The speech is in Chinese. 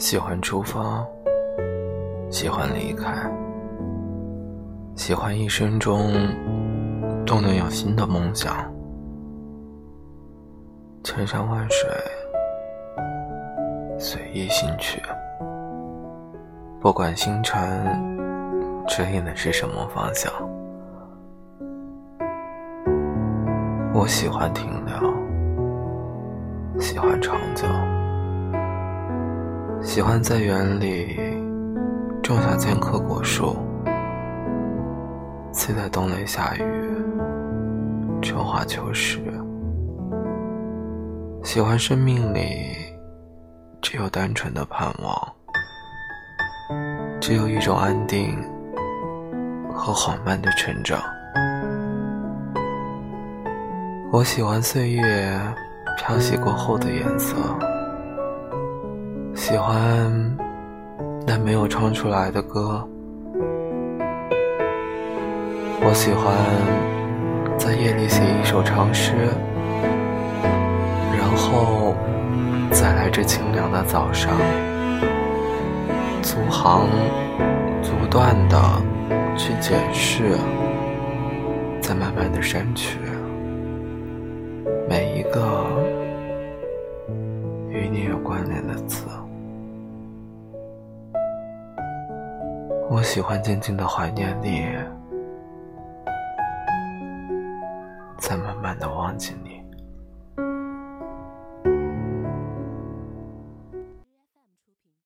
喜欢出发，喜欢离开，喜欢一生中都能有新的梦想。千山万水，随意行去。不管星辰指引的是什么方向，我喜欢停留，喜欢长久。喜欢在园里种下千棵果树，期待冬雷下雨，春华秋实。喜欢生命里只有单纯的盼望，只有一种安定和缓慢的成长。我喜欢岁月漂洗过后的颜色。喜欢那没有唱出来的歌，我喜欢在夜里写一首长诗，然后再来这清凉的早上，逐行逐段的去解释，再慢慢的删去每一个与你有关联的词。我喜欢静静的怀念你，再慢慢的忘记你。